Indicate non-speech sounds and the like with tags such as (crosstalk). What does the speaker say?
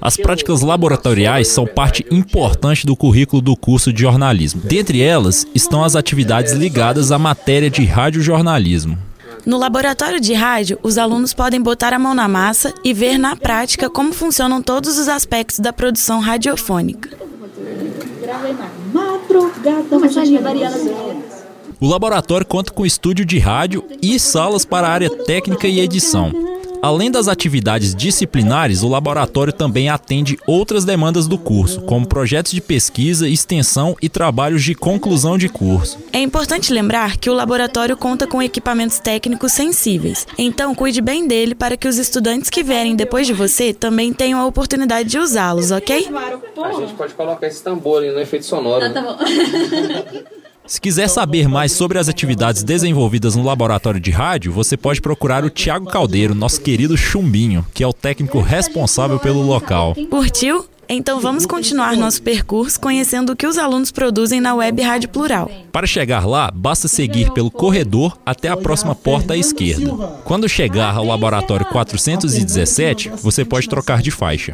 As práticas laboratoriais são parte importante do currículo do curso de jornalismo. Dentre elas estão as atividades ligadas à matéria de radiojornalismo. No laboratório de rádio, os alunos podem botar a mão na massa e ver na prática como funcionam todos os aspectos da produção radiofônica. O laboratório conta com estúdio de rádio e salas para a área técnica e edição. Além das atividades disciplinares, o laboratório também atende outras demandas do curso, como projetos de pesquisa, extensão e trabalhos de conclusão de curso. É importante lembrar que o laboratório conta com equipamentos técnicos sensíveis, então cuide bem dele para que os estudantes que vierem depois de você também tenham a oportunidade de usá-los, ok? A gente pode colocar esse tambor no efeito sonoro. Ah, tá bom. (laughs) Se quiser saber mais sobre as atividades desenvolvidas no laboratório de rádio, você pode procurar o Tiago Caldeiro, nosso querido Chumbinho, que é o técnico responsável pelo local. Curtiu? Então vamos continuar nosso percurso conhecendo o que os alunos produzem na Web Rádio Plural. Para chegar lá, basta seguir pelo corredor até a próxima porta à esquerda. Quando chegar ao laboratório 417, você pode trocar de faixa.